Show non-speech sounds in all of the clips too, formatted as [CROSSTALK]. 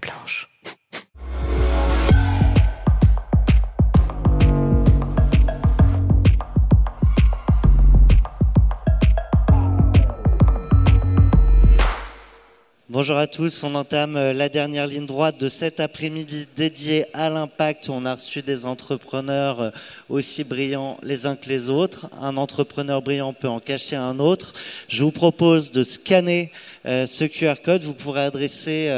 blanche. Bonjour à tous, on entame euh, la dernière ligne droite de cet après-midi dédié à l'impact on a reçu des entrepreneurs euh, aussi brillants les uns que les autres. Un entrepreneur brillant peut en cacher un autre. Je vous propose de scanner euh, ce QR code. Vous pourrez adresser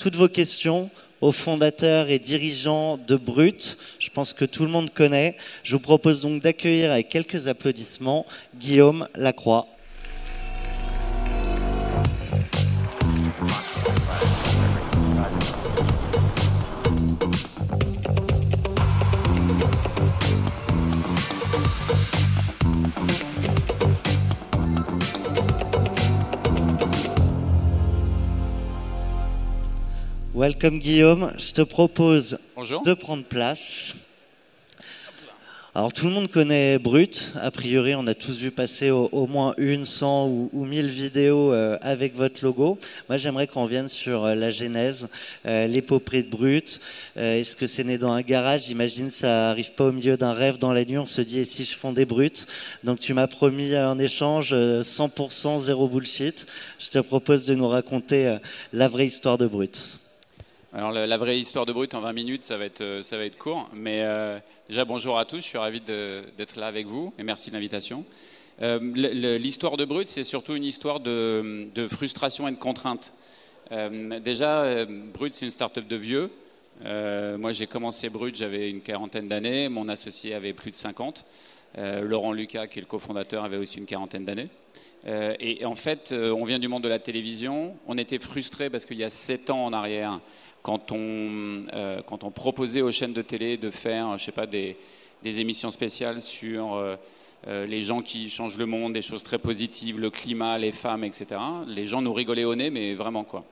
toutes vos questions aux fondateurs et dirigeants de Brut. Je pense que tout le monde connaît. Je vous propose donc d'accueillir avec quelques applaudissements Guillaume Lacroix. Welcome Guillaume, je te propose de prendre place. Alors tout le monde connaît Brut, a priori on a tous vu passer au, moins une, cent ou, ou mille vidéos euh, avec votre logo. Moi j'aimerais qu'on vienne sur euh, la genèse, euh, l'épopée de Brut. Est-ce que c'est né dans un garage? J'imagine ça arrive pas au milieu d'un rêve dans la nuit, on se dit et si je fondais Brut? Donc tu m'as promis en échange 100% zéro bullshit. Je te propose de nous raconter la vraie histoire de Brut. Alors la, vraie histoire de Brut en 20 minutes, ça va être, euh, ça va être court. Mais euh, déjà bonjour à tous, je suis ravi d'être là avec vous et merci de l'invitation. Euh, l'histoire de Brut, c'est surtout une histoire de, frustration et de contrainte. déjà, Brut, c'est une start-up de vieux. moi, j'ai commencé Brut, j'avais une quarantaine d'années. Mon associé avait plus de 50. Laurent Lucas, qui est le cofondateur, avait aussi une quarantaine d'années. Et en fait, on vient du monde de la télévision. On était frustrés parce qu'il y a 7 ans en arrière, quand on, euh, quand on proposait aux chaînes de télé de faire, je sais pas, des, émissions spéciales sur euh, euh, les gens qui changent le monde, des choses très positives, le climat, les femmes, etc. Les gens nous rigolaient au nez, mais vraiment quoi.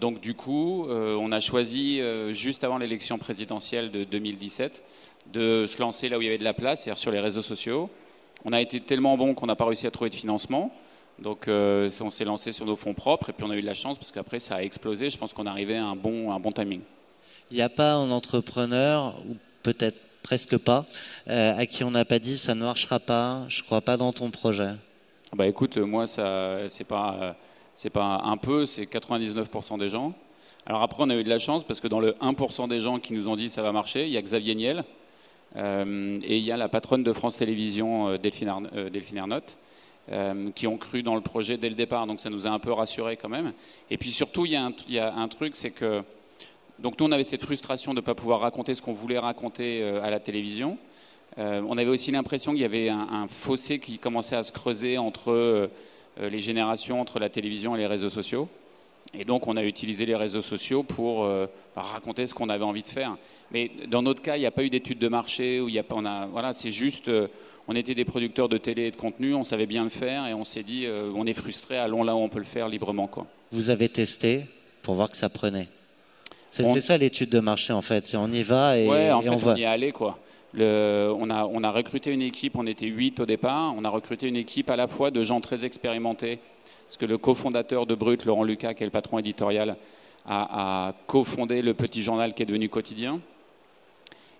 donc du coup, on a choisi juste avant l'élection présidentielle de 2017 de se lancer là où il y avait de la place, c'est-à-dire sur les réseaux sociaux. On a été tellement bon qu'on n'a pas réussi à trouver de financement. Donc euh, on s'est lancé sur nos fonds propres et puis on a eu de la chance parce qu'après ça a explosé. Je pense qu'on arrivait à un bon, un bon timing. Il n'y a pas un entrepreneur, ou peut-être presque pas, euh, à qui on n'a pas dit ça ne marchera pas, je ne crois pas dans ton projet? Bah écoute, moi ça c'est pas c'est pas un peu, c'est 99% des gens. Alors après on a eu de la chance parce que dans le 1% des gens qui nous ont dit ça va marcher, il y a Xavier Niel euh, et il y a la patronne de France Télévisions Delphine, Delphine Ernotte euh, qui ont cru dans le projet dès le départ. Donc ça nous a un peu rassurés quand même. Et puis surtout, il y a un, truc, c'est que donc nous on avait cette frustration de ne pas pouvoir raconter ce qu'on voulait raconter euh, à la télévision. Euh, on avait aussi l'impression qu'il y avait un, fossé qui commençait à se creuser entre les générations, entre la télévision et les réseaux sociaux. Et donc, on a utilisé les réseaux sociaux pour raconter ce qu'on avait envie de faire. Mais dans notre cas, il n'y a pas eu d'études de marché, où il y a pas, on a, voilà, c'est juste, on était des producteurs de télé et de contenu, on savait bien le faire et on s'est dit, euh, on est frustré, allons là où on peut le faire librement. Quoi. Vous avez testé pour voir que ça prenait. C'est ça l'étude de marché en fait, c'est on y va et, ouais, en fait, on, on y est allé quoi. Le, on, a, on a recruté une équipe, on était 8 au départ, on a recruté une équipe à la fois de gens très expérimentés, parce que le cofondateur de Brut, Laurent Lucas, qui est le patron éditorial, a, cofondé le petit journal qui est devenu quotidien.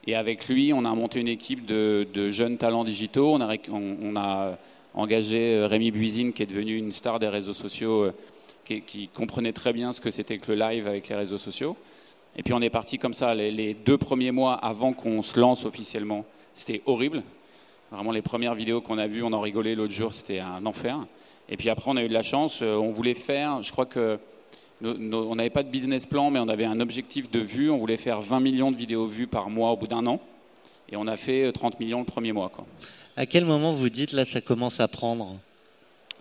Et avec lui, on a monté une équipe de, jeunes talents digitaux. On a, engagé euh, Rémi Buisine, qui est devenu une star des réseaux sociaux, euh, qui, comprenait très bien ce que c'était que le live avec les réseaux sociaux. Et puis on est parti comme ça. Les, deux premiers mois avant qu'on se lance officiellement, c'était horrible. Vraiment, les premières vidéos qu'on a vues, on en rigolait l'autre jour, c'était un enfer. Et puis après, on a eu de la chance. Euh, on voulait faire, je crois que on n'avait pas de business plan, mais on avait un objectif de vues. On voulait faire 20 millions de vidéos vues par mois au bout d'un an. Et on a fait 30 euh, millions le premier mois. Quoi. À quel moment vous dites là ça commence à prendre?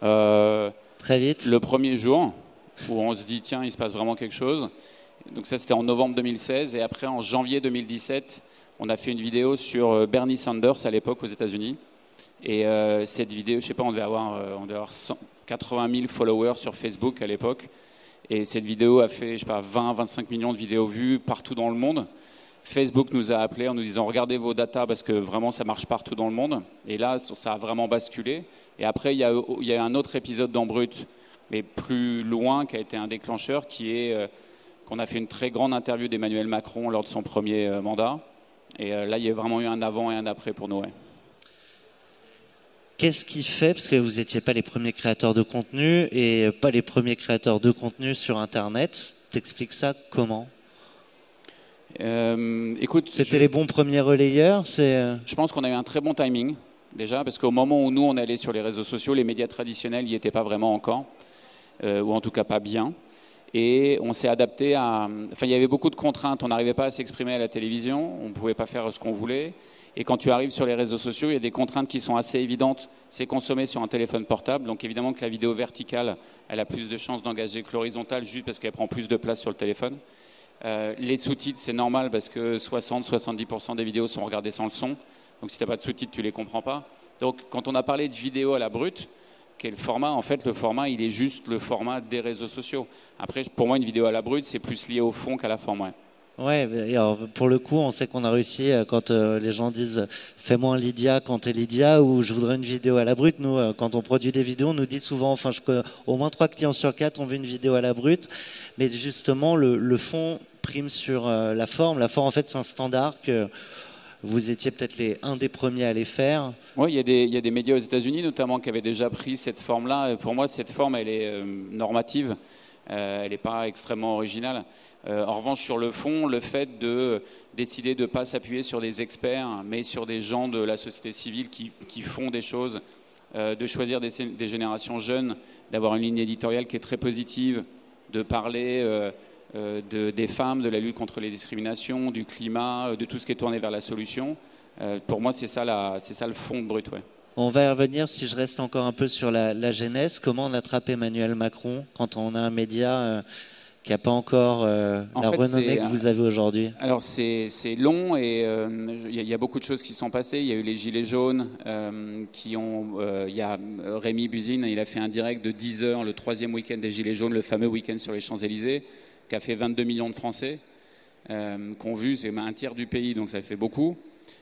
Euh, Très vite? Le premier jour, où on se dit tiens, il se passe vraiment quelque chose. Donc ça c'était en novembre 2016. Et après en janvier 2017, on a fait une vidéo sur Bernie Sanders à l'époque aux États-Unis. Et cette vidéo, je sais pas, on devait avoir, on devait avoir 80 000 followers sur Facebook à l'époque. Et cette vidéo a fait, je sais pas, 20, 25 millions de vidéos vues partout dans le monde. Facebook nous a appelés en nous disant regardez vos datas parce que vraiment ça marche partout dans le monde. Et là, ça a vraiment basculé. Et après, il y a, un autre épisode dans Brut, mais plus loin, qui a été un déclencheur, qui est euh, qu'on a fait une très grande interview d'Emmanuel Macron lors de son premier mandat. Et là, il y a vraiment eu un avant et un après pour nous. Qu'est-ce qui fait, parce que vous n'étiez pas les premiers créateurs de contenu et pas les premiers créateurs de contenu sur Internet, t'expliques ça comment? Euh, écoute, c'était les bons premiers relayeurs. C'est. Euh je pense qu'on a eu un très bon timing déjà, parce qu'au moment où nous on allait sur les réseaux sociaux, les médias traditionnels n'y étaient pas vraiment encore, euh, ou en tout cas pas bien. Et on s'est adapté à. Enfin, il y avait beaucoup de contraintes. On n'arrivait pas à s'exprimer à la télévision. On ne pouvait pas faire ce qu'on voulait. Et quand tu arrives sur les réseaux sociaux, il y a des contraintes qui sont assez évidentes. C'est consommer sur un téléphone portable. Donc évidemment que la vidéo verticale, elle a plus de chances d'engager que l'horizontale, juste parce qu'elle prend plus de place sur le téléphone. Euh, les sous-titres, c'est normal parce que 60-70% des vidéos sont regardées sans le son. Donc si tu n'as pas de sous-titres, tu ne les comprends pas. Donc quand on a parlé de vidéo à la brute, quel format En fait, le format, il est juste le format des réseaux sociaux. Après, pour moi, une vidéo à la brute, c'est plus lié au fond qu'à la forme. Ouais, alors pour le coup, on sait qu'on a réussi euh, quand euh, les gens disent fais-moi un Lydia quand t'es Lydia ou je voudrais une vidéo à la brute. Nous, euh, quand on produit des vidéos, on nous dit souvent, enfin, au moins trois clients sur quatre ont vu une vidéo à la brute, mais justement, le, fond prime sur la forme. La forme, en fait, c'est un standard que vous étiez peut-être les, un des premiers à les faire. Oui, il y a des médias aux États-Unis notamment qui avaient déjà pris cette forme-là. Pour moi, cette forme, elle est normative. elle n'est pas extrêmement originale. Euh, en revanche, sur le fond, le fait de décider de ne pas s'appuyer sur des experts, mais sur des gens de la société civile qui, font des choses, euh, de choisir des, générations jeunes, d'avoir une ligne éditoriale qui est très positive, de parler euh, des femmes, de la lutte contre les discriminations, du climat, de tout ce qui est tourné vers la solution. pour moi, c'est ça, le fond de Brut. On va y revenir, si je reste encore un peu sur la, la genèse, comment on attrape Emmanuel Macron quand on a un média qui n'a pas encore euh, la renommée que vous avez aujourd'hui Alors c'est long et il euh, y, a beaucoup de choses qui sont passées. Il y a eu les Gilets jaunes euh, qui ont... Il y a Rémi Buzine, il a fait un direct de 10 heures le troisième week-end des Gilets jaunes, le fameux week-end sur les Champs-Élysées, qui a fait 22 millions de Français, qu'on vu, c'est un tiers du pays, donc ça fait beaucoup.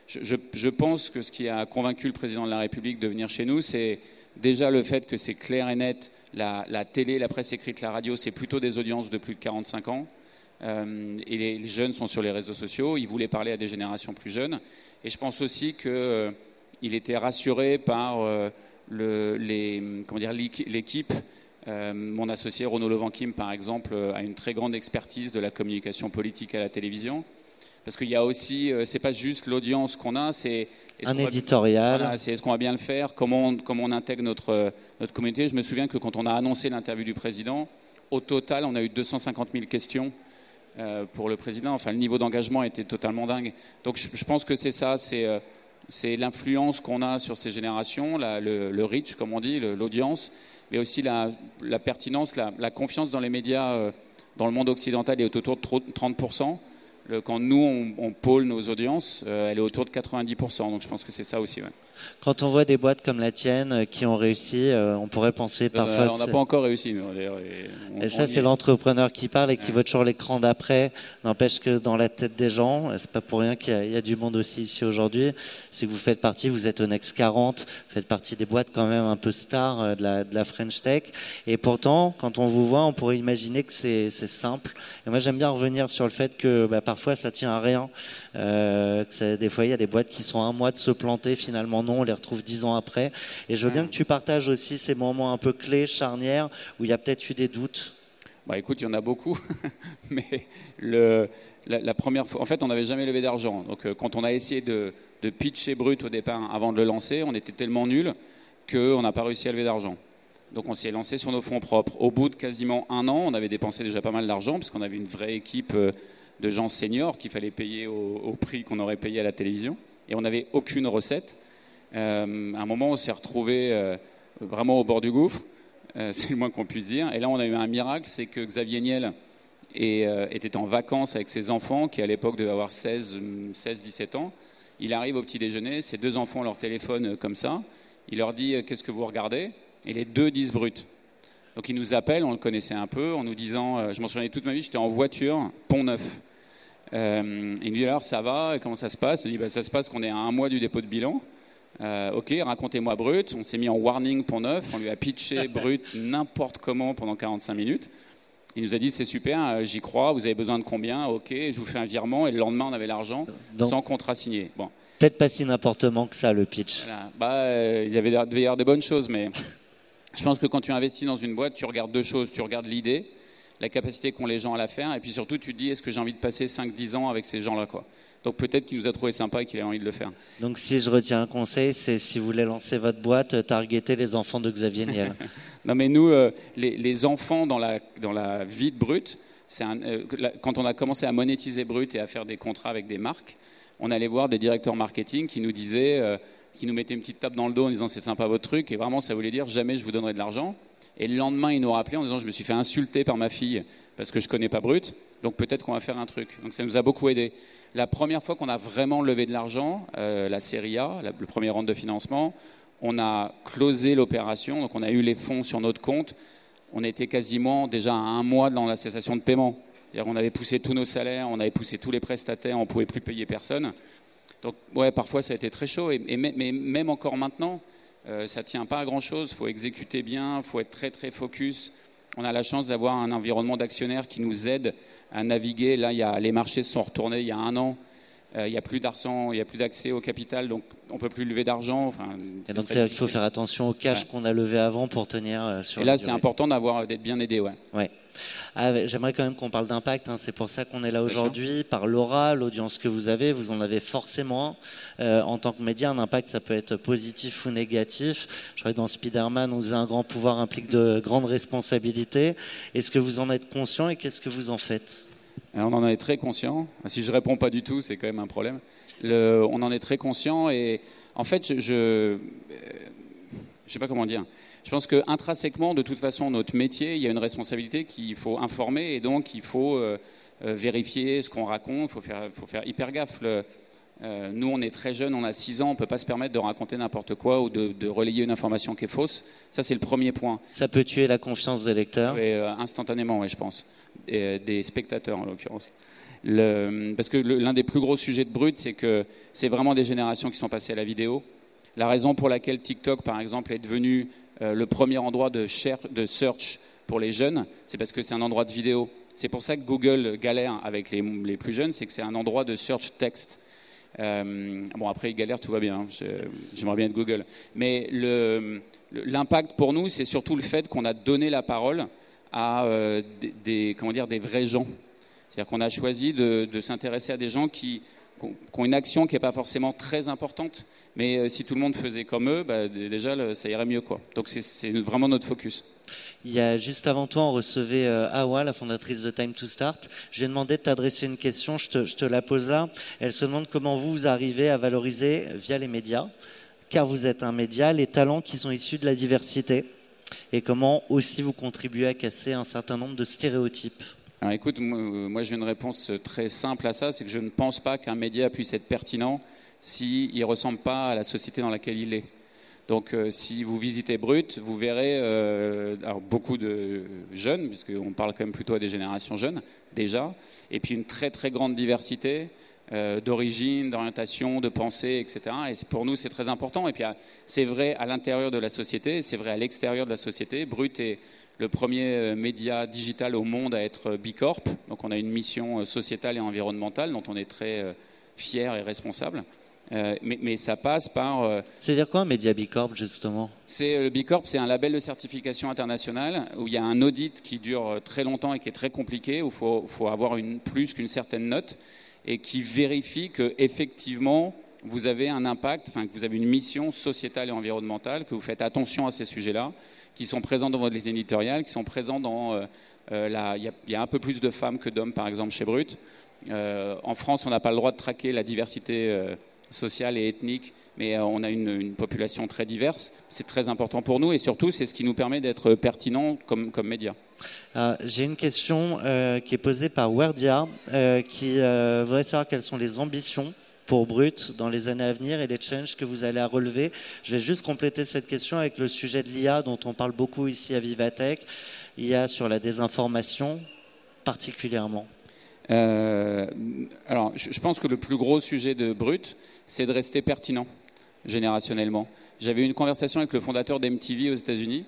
Je, je pense que ce qui a convaincu le président de la République de venir chez nous, c'est Déjà, le fait que c'est clair et net, la, télé, la presse écrite, la radio, c'est plutôt des audiences de plus de 45 ans. Euh, et les, jeunes sont sur les réseaux sociaux. Il voulait parler à des générations plus jeunes. Et je pense aussi qu'il euh, était rassuré par euh, l'équipe. mon associé Renaud Levanquim, par exemple, a une très grande expertise de la communication politique à la télévision. Parce qu'il y a aussi, c'est pas juste l'audience qu'on a, c'est un éditorial. c'est est-ce qu'on va bien le faire comment on, comment on intègre notre, notre communauté. Je me souviens que quand on a annoncé l'interview du président, au total, on a eu 250 000 questions euh, pour le président. Enfin, le niveau d'engagement était totalement dingue. Donc, je, pense que c'est ça, c'est euh, c'est l'influence qu'on a sur ces générations, le, reach, comme on dit, l'audience, mais aussi la, la pertinence, la, confiance dans les médias euh, dans le monde occidental est autour de 30 quand nous, on, pôle nos audiences, euh, elle est autour de 90%. Donc je pense que c'est ça aussi. Quand on voit des boîtes comme la tienne euh, qui ont réussi, euh, on pourrait penser parfois. on n'a pas encore réussi, nous. Et, ça, c'est l'entrepreneur qui parle et qui voit toujours l'écran d'après. N'empêche que dans la tête des gens, c'est pas pour rien qu'il y, a du monde aussi ici aujourd'hui, c'est que vous faites partie, vous êtes au Next 40, vous faites partie des boîtes quand même un peu stars de la, de la French Tech. Et pourtant, quand on vous voit, on pourrait imaginer que c'est simple. Et moi, j'aime bien revenir sur le fait que bah, parfois, ça tient à rien. Euh, que des fois, il y a des boîtes qui sont un mois de se planter, finalement non, on les retrouve dix ans après. Et je veux bien que tu partages aussi ces moments un peu clés, charnières, où il y a peut-être eu des doutes. Bah écoute, il y en a beaucoup, [LAUGHS] mais le, la, première fois, en fait, on n'avait jamais levé d'argent. Donc, euh, quand on a essayé de, de, pitcher brut au départ avant de le lancer, on était tellement nul qu'on n'a pas réussi à lever d'argent. Donc, on s'est lancé sur nos fonds propres. Au bout de quasiment un an, on avait dépensé déjà pas mal d'argent, puisqu'on avait une vraie équipe euh, de gens seniors qu'il fallait payer au, prix qu'on aurait payé à la télévision. Et on n'avait aucune recette. Euh, à un moment, on s'est retrouvé euh, vraiment au bord du gouffre, euh, [LAUGHS] c'est le moins qu'on puisse dire. Et là, on a eu un miracle, c'est que Xavier Niel était en vacances avec ses enfants, qui à l'époque devaient avoir 16-17 ans. Il arrive au petit déjeuner, ses deux enfants leur téléphone comme ça. Il leur dit Qu'est-ce que vous regardez? Et les deux disent brut. Donc il nous appelle, on le connaissait un peu, en nous disant Je m'en souviens toute ma vie, j'étais en voiture, Pont Neuf. Euh, il nous dit alors ça va, comment ça se passe? Il dit bah, ça se passe qu'on est à un mois du dépôt de bilan. Euh, ok, racontez-moi brut. On s'est mis en warning pour neuf, on lui a pitché [LAUGHS] brut n'importe comment pendant 45 minutes. Il nous a dit c'est super, j'y crois, vous avez besoin de combien? Ok, je vous fais un virement et le lendemain on avait l'argent sans contrat signé. Bon. Peut-être pas si n'importe que ça le pitch. Bah, il y avait devait y avoir des bonnes choses, mais je pense que quand tu investis dans une boîte, tu regardes deux choses. Tu regardes l'idée, la capacité qu'ont les gens à la faire, et puis surtout tu te dis est-ce que j'ai envie de passer 5-10 ans avec ces gens-là quoi? Donc peut-être qu'il nous a trouvé sympa et qu'il a envie de le faire. Donc si je retiens un conseil, c'est si vous voulez lancer votre boîte, targeter les enfants de Xavier Niel. [LAUGHS] non mais nous, euh, les, enfants dans la, dans la vie de Brut, un, euh, quand on a commencé à monétiser Brut et à faire des contrats avec des marques, on allait voir des directeurs marketing qui nous disaient, euh, qui nous mettaient une petite tape dans le dos en disant c'est sympa votre truc, et vraiment ça voulait dire jamais je vous donnerai de l'argent. Et le lendemain, ils nous rappelaient en disant je me suis fait insulter par ma fille parce que je connais pas Brut, donc peut-être qu'on va faire un truc. Donc ça nous a beaucoup aidé. La première fois qu'on a vraiment levé de l'argent, euh, la série A, le premier round de financement, on a closé l'opération, donc on a eu les fonds sur notre compte. On était quasiment déjà à un mois dans la cessation de paiement. On avait poussé tous nos salaires, on avait poussé tous les prestataires, on pouvait plus payer personne. Donc, ouais, parfois ça a été très chaud. Et, mais même encore maintenant, euh, ça ne tient pas à grand-chose. Il faut exécuter bien, il faut être très très focus. On a la chance d'avoir un environnement d'actionnaires qui nous aide à naviguer. Là, il y a, les marchés se sont retournés il y a un an. Euh, il n'y a plus d'argent, il n'y a plus d'accès au capital, donc on ne peut plus lever d'argent. Enfin, et donc qu'il faut faire attention au cash qu'on a levé avant pour tenir euh, sur. Et là, c'est important d'avoir d'être bien aidé, ouais. ouais. Ah, j'aimerais quand même qu'on parle d'impact. Hein. C'est pour ça qu'on est là aujourd'hui. Par l'aura, l'audience que vous avez, vous en avez forcément. Euh, en tant que média, un impact, ça peut être positif ou négatif. Je crois que dans Spider-Man, on disait un grand pouvoir implique de grandes responsabilités. Est-ce que vous en êtes conscient et qu'est-ce que vous en faites? On en est très conscient. Si je réponds pas du tout, c'est quand même un problème. on en est très conscient et en fait, je, je, euh, sais pas comment dire. Je pense que intrinsèquement, de toute façon, notre métier, il y a une responsabilité qu'il faut informer et donc il faut euh, euh, vérifier ce qu'on raconte. Il faut faire, faut faire hyper gaffe. Euh, nous, on est très jeunes, on a 6 ans, on ne peut pas se permettre de raconter n'importe quoi ou de, relayer une information qui est fausse. Ça, c'est le premier point. Ça peut tuer la confiance des lecteurs? Euh, Instantanément, oui, je pense. Et, des spectateurs, en l'occurrence. parce que l'un des plus gros sujets de Brut, c'est que c'est vraiment des générations qui sont passées à la vidéo. La raison pour laquelle TikTok, par exemple, est devenu euh, le premier endroit de, search pour les jeunes, c'est parce que c'est un endroit de vidéo. C'est pour ça que Google galère avec les, plus jeunes, c'est que c'est un endroit de search text. Euh, bon, après, il galère, tout va bien. Hein. J'aimerais bien être Google. Mais l'impact pour nous, c'est surtout le fait qu'on a donné la parole à euh, des, comment dire, des vrais gens. C'est-à-dire qu'on a choisi de, s'intéresser à des gens qui, ont une action qui n'est pas forcément très importante, mais euh, si tout le monde faisait comme eux, bah, déjà, ça irait mieux. Quoi. Donc c'est vraiment notre focus. Il y a juste avant toi, on recevait euh, Awa, la fondatrice de Time to Start. J'ai demandé de t'adresser une question, je te, je te, la pose là. Elle se demande comment vous, vous arrivez à valoriser via les médias, car vous êtes un média, les talents qui sont issus de la diversité, et comment aussi vous contribuez à casser un certain nombre de stéréotypes. Alors écoute, moi j'ai une réponse très simple à ça, c'est que je ne pense pas qu'un média puisse être pertinent s'il ne ressemble pas à la société dans laquelle il est. Donc euh, si vous visitez Brut, vous verrez euh, beaucoup de jeunes, puisqu'on parle quand même plutôt à des générations jeunes déjà, et puis une très très grande diversité euh, d'origine, d'orientation, de pensée, etc. Et pour nous, c'est très important. Et puis c'est vrai à l'intérieur de la société, c'est vrai à l'extérieur de la société. Brut est le premier média digital au monde à être Bicorp. Donc on a une mission sociétale et environnementale dont on est très fier et responsable. Euh, mais, ça passe par. Euh, C'est-à-dire quoi un Média Bicorp, justement? C'est euh, le Bicorp, c'est un label de certification internationale où il y a un audit qui dure très longtemps et qui est très compliqué, où il faut, faut, avoir une, plus qu'une certaine note et qui vérifie que effectivement vous avez un impact, enfin que vous avez une mission sociétale et environnementale, que vous faites attention à ces sujets-là, qui sont présents dans votre ligne qui sont présents dans la. Il y, a un peu plus de femmes que d'hommes, par exemple, chez Brut. en France, on n'a pas le droit de traquer la diversité sociale et ethnique, mais euh, on a une, population très diverse. C'est très important pour nous et surtout, c'est ce qui nous permet d'être pertinent comme, comme média. Euh, j'ai une question euh, qui est posée par Wardia, qui voudrait savoir quelles sont les ambitions pour Brut dans les années à venir et les challenges que vous allez relever. Je vais juste compléter cette question avec le sujet de l'IA dont on parle beaucoup ici à Vivatech. IA sur la désinformation particulièrement. Euh, alors, je pense que le plus gros sujet de Brut, c'est de rester pertinent générationnellement. J'avais eu une conversation avec le fondateur d'MTV aux États-Unis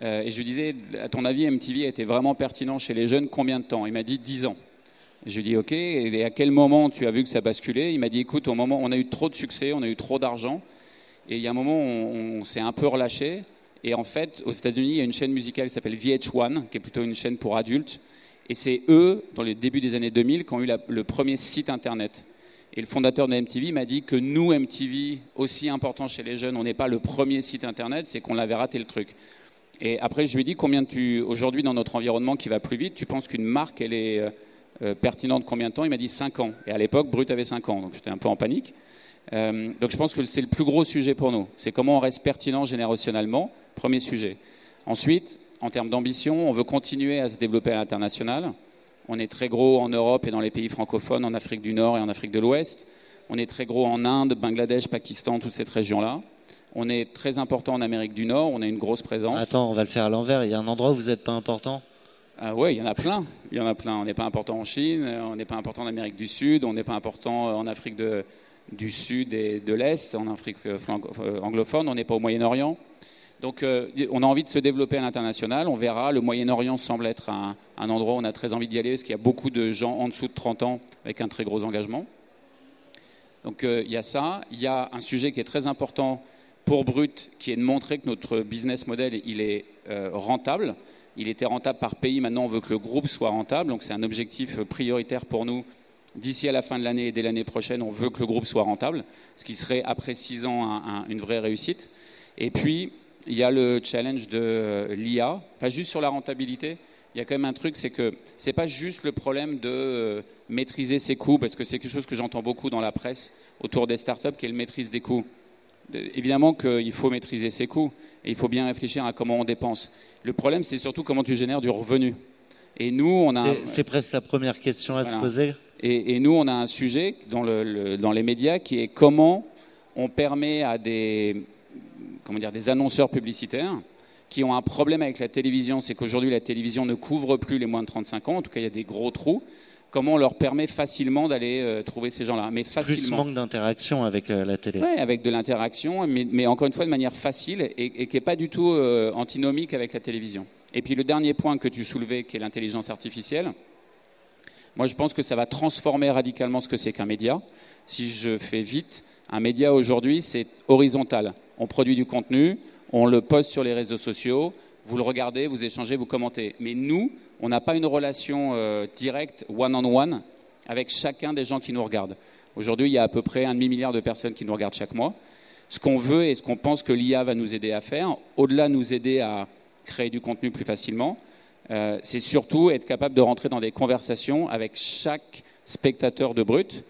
et je lui disais, à ton avis, MTV a été vraiment pertinent chez les jeunes, combien de temps? Il m'a dit 10 ans. Je lui ai dit, OK, et à quel moment tu as vu que ça basculait? Il m'a dit, écoute, au moment, on a eu trop de succès, on a eu trop d'argent, et il y a un moment où on, s'est un peu relâché. Et en fait, aux États-Unis, il y a une chaîne musicale qui s'appelle VH1, qui est plutôt une chaîne pour adultes. Et c'est eux, dans les débuts des années 2000, qui ont eu le premier site internet. Et le fondateur de MTV m'a dit que nous, MTV, aussi important chez les jeunes, on n'est pas le premier site internet, c'est qu'on avait raté le truc. Et après, je lui ai dit combien tu, aujourd'hui, dans notre environnement qui va plus vite, tu penses qu'une marque, elle est euh, euh, pertinente combien de temps? Il m'a dit 5 ans. Et à l'époque, Brut avait 5 ans, donc j'étais un peu en panique. Euh, donc je pense que c'est le plus gros sujet pour nous. C'est comment on reste pertinent générationnellement, premier sujet. Ensuite, en termes d'ambition, on veut continuer à se développer à l'international. On est très gros en Europe et dans les pays francophones, en Afrique du Nord et en Afrique de l'Ouest. On est très gros en Inde, Bangladesh, Pakistan, toute cette région-là. On est très important en Amérique du Nord, on a une grosse présence. Attends, on va le faire à l'envers. Il y a un endroit où vous n'êtes pas important? Ah Oui, il y en a plein. Il y en a plein. On n'est pas important en Chine, on n'est pas important en Amérique du Sud, on n'est pas important en Afrique du Sud et de l'Est, en Afrique euh, anglophone, on n'est pas au Moyen-Orient. Donc euh, on a envie de se développer à l'international. On verra, le Moyen-Orient semble être un, endroit où on a très envie d'y aller parce qu'il y a beaucoup de gens en dessous de 30 ans avec un très gros engagement. Donc euh, il y a ça. Il y a un sujet qui est très important pour Brut, qui est de montrer que notre business model, il est euh, rentable. Il était rentable par pays, maintenant on veut que le groupe soit rentable. Donc c'est un objectif prioritaire pour nous. D'ici à la fin de l'année et dès l'année prochaine, on veut que le groupe soit rentable, ce qui serait après six ans une vraie réussite. Et puis, il y a le challenge de euh, l'IA. Enfin, juste sur la rentabilité, il y a quand même un truc, c'est que ce n'est pas juste le problème de euh, maîtriser ses coûts, parce que c'est quelque chose que j'entends beaucoup dans la presse autour des startups, qui est le maîtrise des coûts. Évidemment qu'il faut maîtriser ses coûts et il faut bien réfléchir à comment on dépense. Le problème, c'est surtout comment tu génères du revenu. Et nous, on a. C'est presque la première question à se poser. Et, nous, on a un sujet dans, le, dans les médias qui est comment on permet à des, comment dire, des annonceurs publicitaires qui ont un problème avec la télévision, c'est qu'aujourd'hui la télévision ne couvre plus les moins de 35 ans, en tout cas il y a des gros trous. Comment on leur permet facilement d'aller euh, trouver ces gens-là Mais facilement. Plus manque d'interaction avec euh, la télé. Oui, avec de l'interaction, mais, encore une fois de manière facile et, qui n'est pas du tout euh, antinomique avec la télévision. Et puis le dernier point que tu soulevais, qui est l'intelligence artificielle, moi je pense que ça va transformer radicalement ce que c'est qu'un média. Si je fais vite, un média aujourd'hui c'est horizontal on produit du contenu, on le poste sur les réseaux sociaux, vous le regardez, vous échangez, vous commentez. Mais nous, on n'a pas une relation euh, directe, one-on-one, avec chacun des gens qui nous regardent. Aujourd'hui, il y a à peu près un demi-milliard de personnes qui nous regardent chaque mois. Ce qu'on veut et ce qu'on pense que l'IA va nous aider à faire, au-delà de nous aider à créer du contenu plus facilement, euh, c'est surtout être capable de rentrer dans des conversations avec chaque spectateur de Brut,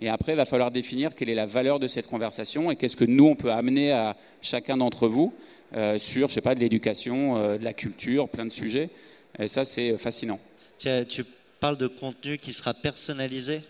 et après, il va falloir définir quelle est la valeur de cette conversation et qu'est-ce que nous, on peut amener à chacun d'entre vous euh, sur, je sais pas, de l'éducation, de la culture, plein de sujets. Et ça, c'est fascinant. Tu parles de contenu qui sera personnalisé?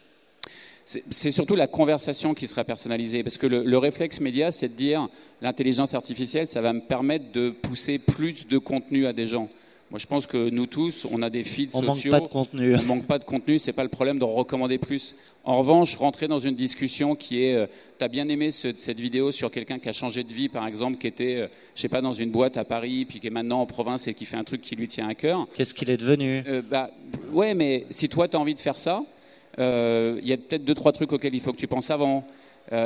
C'est surtout la conversation qui sera personnalisée, parce que le, le réflexe média, c'est de dire l'intelligence artificielle, ça va me permettre de pousser plus de contenu à des gens. Moi, je pense que nous tous, on a des feeds on sociaux. On manque pas de contenu. On manque pas de contenu. C'est pas le problème de recommander plus. En revanche, rentrer dans une discussion qui est, euh, tu as bien aimé cette vidéo sur quelqu'un qui a changé de vie, par exemple, qui était, euh, je sais pas, dans une boîte à Paris, puis qui est maintenant en province et qui fait un truc qui lui tient à cœur. Qu'est-ce qu'il est devenu? Euh, Bah, ouais, mais si toi tu as envie de faire ça, il y a peut-être deux trois trucs auxquels il faut que tu penses avant.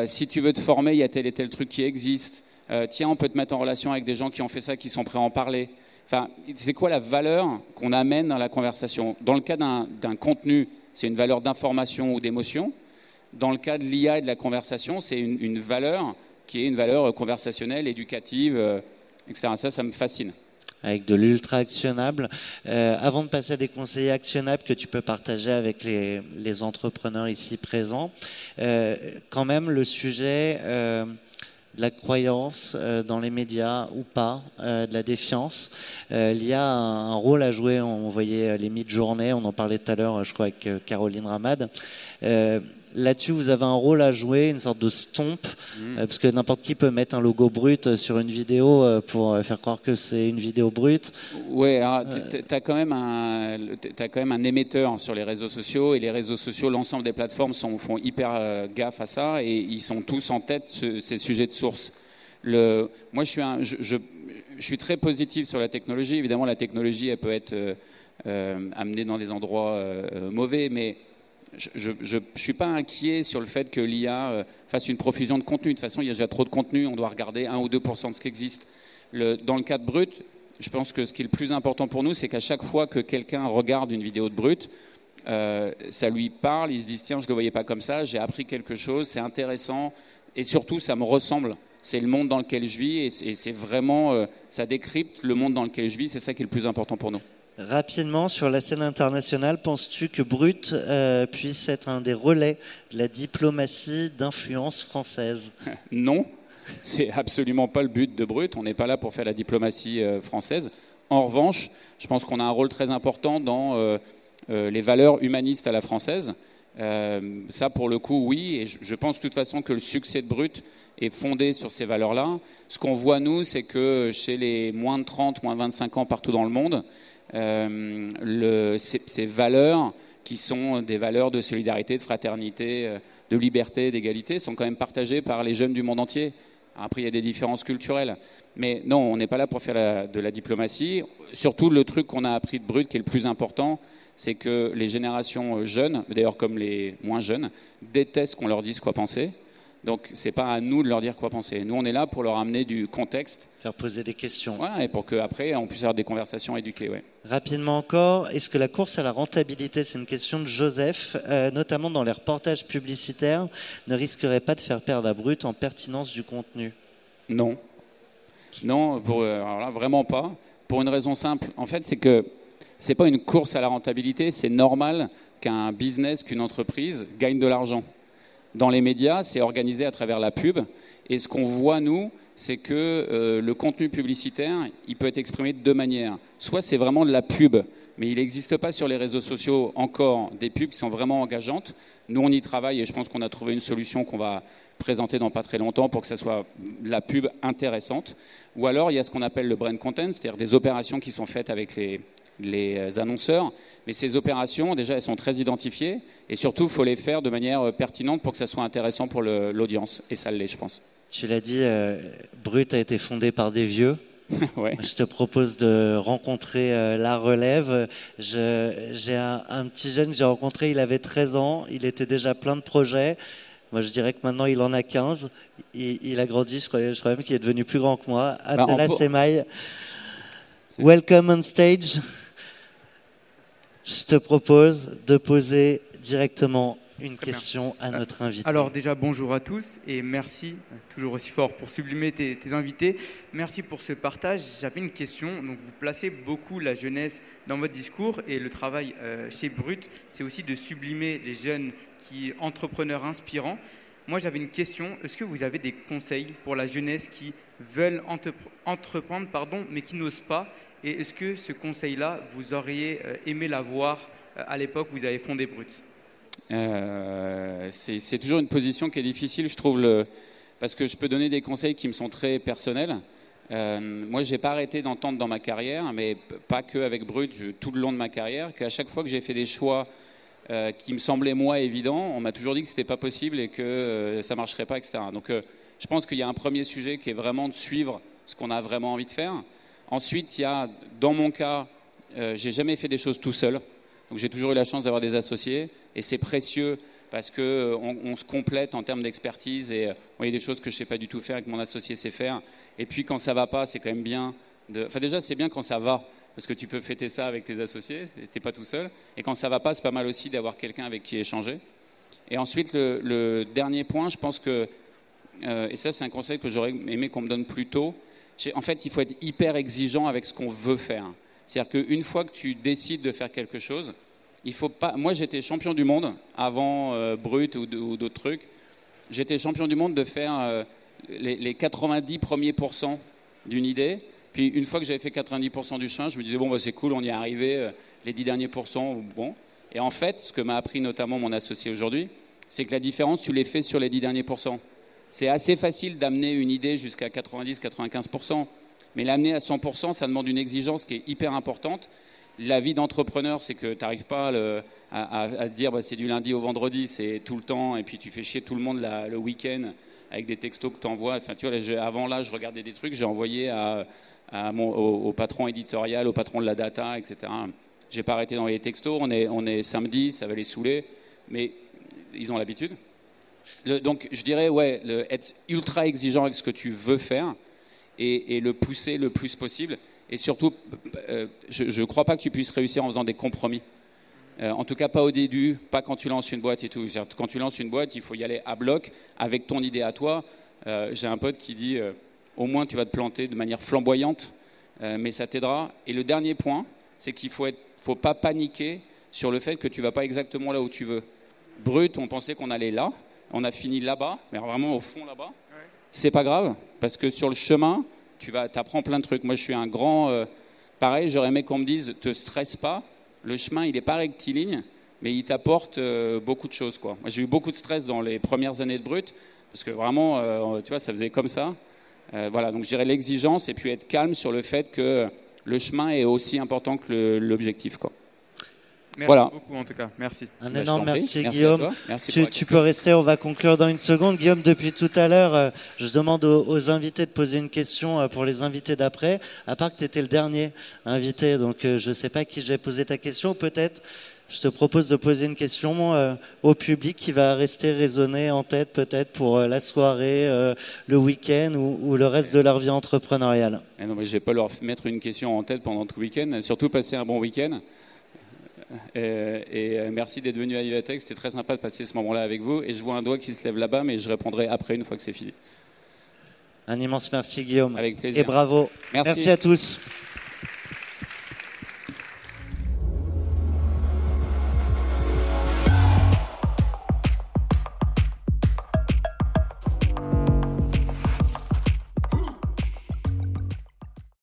si tu veux te former, il y a tel et tel truc qui existe. tiens, on peut te mettre en relation avec des gens qui ont fait ça, qui sont prêts à en parler. C'est quoi la valeur qu'on amène dans la conversation? Dans le cas d'un contenu, c'est une valeur d'information ou d'émotion. Dans le cas de l'IA et de la conversation, c'est une, valeur qui est une valeur conversationnelle, éducative, euh, etc. Ça, ça me fascine. Avec de l'ultra actionnable. Euh, avant de passer à des conseils actionnables que tu peux partager avec les, entrepreneurs ici présents, euh, quand même le sujet de la croyance euh, dans les médias ou pas, euh, de la défiance. Euh, il y a un, rôle à jouer. On voyait les mid-journées, on en parlait tout à l'heure, je crois, avec Caroline Ramad. Là-dessus, vous avez un rôle à jouer, une sorte de stomp, mmh. parce que n'importe qui peut mettre un logo brut sur une vidéo pour faire croire que c'est une vidéo brute. Oui, tu as, quand même un, as quand même un émetteur sur les réseaux sociaux, et les réseaux sociaux, l'ensemble des plateformes sont, font hyper gaffe à ça, et ils sont tous en tête ces sujets de source. Le, moi, je suis un, je, je suis très positif sur la technologie. Évidemment, la technologie, elle peut être amenée dans des endroits mauvais, mais je ne suis pas inquiet sur le fait que l'IA fasse une profusion de contenu. De toute façon, il y a déjà trop de contenu, on doit regarder 1 ou 2 de ce qui existe. Dans le cas de Brut, je pense que ce qui est le plus important pour nous, c'est qu'à chaque fois que quelqu'un regarde une vidéo de Brut, euh, ça lui parle, il se dit tiens, je ne le voyais pas comme ça, j'ai appris quelque chose, c'est intéressant, et surtout, ça me ressemble. C'est le monde dans lequel je vis, et c'est vraiment, euh, ça décrypte le monde dans lequel je vis, c'est ça qui est le plus important pour nous. Rapidement, sur la scène internationale, penses-tu que Brut euh, puisse être un des relais de la diplomatie d'influence française [LAUGHS] Non, c'est absolument pas le but de Brut. On n'est pas là pour faire la diplomatie euh, française. En revanche, je pense qu'on a un rôle très important dans euh, les valeurs humanistes à la française. ça, pour le coup, oui. Et je pense de toute façon que le succès de Brut est fondé sur ces valeurs-là. Ce qu'on voit, nous, c'est que chez les moins de 30, moins de 25 ans partout dans le monde, ces, valeurs qui sont des valeurs de solidarité, de fraternité, de liberté, d'égalité, sont quand même partagées par les jeunes du monde entier. Après, il y a des différences culturelles. Mais non, on n'est pas là pour faire de la diplomatie. Surtout, le truc qu'on a appris de Brut, qui est le plus important, c'est que les générations jeunes, d'ailleurs comme les moins jeunes, détestent qu'on leur dise quoi penser. Donc, ce n'est pas à nous de leur dire quoi penser. Nous, on est là pour leur amener du contexte. Faire poser des questions. et pour qu'après, on puisse avoir des conversations éduquées. Ouais. Rapidement encore, est-ce que la course à la rentabilité, c'est une question de Joseph, euh, notamment dans les reportages publicitaires, ne risquerait pas de faire perdre à Brut en pertinence du contenu? Non. Non, pour, euh, alors là, vraiment pas. Pour une raison simple. En fait, c'est que ce n'est pas une course à la rentabilité, c'est normal qu'un business, qu'une entreprise gagne de l'argent dans les médias, c'est organisé à travers la pub. Et ce qu'on voit, nous, c'est que euh, le contenu publicitaire, il peut être exprimé de deux manières. Soit c'est vraiment de la pub, mais il n'existe pas sur les réseaux sociaux encore des pubs qui sont vraiment engageantes. Nous, on y travaille et je pense qu'on a trouvé une solution qu'on va présenter dans pas très longtemps pour que ça soit de la pub intéressante. Ou alors, il y a ce qu'on appelle le brand content, c'est-à-dire des opérations qui sont faites avec les, les euh, annonceurs. Mais ces opérations, déjà, elles sont très identifiées. Et surtout, il faut les faire de manière euh, pertinente pour que ça soit intéressant pour l'audience. Et ça l'est, je pense. Tu l'as dit, euh, Brut a été fondé par des vieux. [LAUGHS] Je te propose de rencontrer la relève. J'ai un, petit jeune que j'ai rencontré, il avait 13 ans, il était déjà plein de projets. Moi, je dirais que maintenant, il en a 15. Il, il a grandi, je crois, je crois même qu'il est devenu plus grand que moi. Bah, Abdallah Semaï, welcome on stage je te propose de poser directement une question à notre invité. Alors déjà, bonjour à tous et merci, toujours aussi fort, pour sublimer tes, invités. Merci pour ce partage. J'avais une question. Donc, vous placez beaucoup la jeunesse dans votre discours et le travail euh, chez Brut, c'est aussi de sublimer les jeunes qui entrepreneurs inspirants. Moi, j'avais une question. Est-ce que vous avez des conseils pour la jeunesse qui veulent entreprendre, pardon, mais qui n'osent pas et est-ce que ce conseil-là, vous auriez euh, aimé l'avoir euh, à l'époque où vous avez fondé Brut? Euh, C'est toujours une position qui est difficile, je trouve, parce que je peux donner des conseils qui me sont très personnels. moi, je n'ai pas arrêté d'entendre dans ma carrière, mais pas que avec Brut, tout le long de ma carrière, qu'à chaque fois que j'ai fait des choix qui me semblaient moi évidents, on m'a toujours dit que ce n'était pas possible et que ça ne marcherait pas, etc. Donc, je pense qu'il y a un premier sujet qui est vraiment de suivre ce qu'on a vraiment envie de faire. Ensuite, il y a, dans mon cas, euh, j'ai jamais fait des choses tout seul. Donc j'ai toujours eu la chance d'avoir des associés et c'est précieux parce qu'on euh, on se complète en termes d'expertise et euh, il y a des choses que je ne sais pas du tout faire et que mon associé sait faire. Et puis quand ça va pas, c'est quand même bien. De... Enfin déjà, c'est bien quand ça va parce que tu peux fêter ça avec tes associés, tu n'es pas tout seul. Et quand ça va pas, c'est pas mal aussi d'avoir quelqu'un avec qui échanger. Et ensuite, le, dernier point, je pense que, et ça c'est un conseil que j'aurais aimé qu'on me donne plus tôt, en fait, il faut être hyper exigeant avec ce qu'on veut faire. C'est-à-dire qu'une fois que tu décides de faire quelque chose, il faut pas. Moi, j'étais champion du monde avant euh, Brut ou, d'autres trucs. J'étais champion du monde de faire euh, les, 90 premiers pourcents d'une idée. Puis une fois que j'avais fait 90% du chemin, je me disais bon, bah, c'est cool, on y est arrivé. Euh, les 10 derniers pourcents, bon. Et en fait, ce que m'a appris notamment mon associé aujourd'hui, c'est que la différence, tu les fais sur les 10 derniers pourcents. C'est assez facile d'amener une idée jusqu'à 90-95%, mais l'amener à 100%, ça demande une exigence qui est hyper importante. la vie d'entrepreneur, c'est que tu n'arrives pas à, dire bah, c'est du lundi au vendredi, c'est tout le temps, et puis tu fais chier tout le monde le week-end avec des textos que tu envoies. Avant là, je regardais des trucs, j'ai envoyé au, patron éditorial, au patron de la data, etc. J'ai pas arrêté d'envoyer des textos. On on est samedi, ça va les saouler, mais ils ont l'habitude. Donc, je dirais, ouais, être ultra exigeant avec ce que tu veux faire et, le pousser le plus possible. Et surtout, euh, je ne crois pas que tu puisses réussir en faisant des compromis. Euh, en tout cas, pas au début, pas quand tu lances une boîte et tout. Quand tu lances une boîte, il faut y aller à bloc avec ton idée à toi. Euh, j'ai un pote qui dit au moins tu vas te planter de manière flamboyante, mais ça t'aidera. Et le dernier point, c'est qu'il ne faut, pas paniquer sur le fait que tu ne vas pas exactement là où tu veux. Brut, on pensait qu'on allait là, on a fini là-bas, mais vraiment au fond là-bas. C'est pas grave, parce que sur le chemin, tu vas, apprends plein de trucs. Moi, je suis un grand. Euh, pareil, j'aurais aimé qu'on me dise, te stresse pas. Le chemin, il n'est pas rectiligne, mais il t'apporte euh, beaucoup de choses. Quoi. Moi, j'ai eu beaucoup de stress dans les premières années de brut, parce que vraiment, euh, tu vois, ça faisait comme ça. voilà, donc je dirais l'exigence et puis être calme sur le fait que le chemin est aussi important que l'objectif. Quoi. Merci voilà. beaucoup en tout cas, merci. Un bah, énorme merci, Guillaume. tu, peux rester, on va conclure dans une seconde. Guillaume, depuis tout à l'heure, euh, je demande aux, invités de poser une question euh, pour les invités d'après, à part que tu étais le dernier invité, donc euh, je ne sais pas qui je vais poser ta question, peut-être je te propose de poser une question au public qui va rester résonner en tête peut-être pour la soirée, le week-end ou, le reste de leur vie entrepreneuriale. Eh non, mais je vais pas leur mettre une question en tête pendant tout le week-end. Surtout passer un bon week-end. Euh, et, euh, merci d'être venu à UATEC. C'était très sympa de passer ce moment-là avec vous. Et je vois un doigt qui se lève là-bas, mais je répondrai après une fois que c'est fini. Un immense merci Guillaume. Avec plaisir. Et bravo. merci à tous.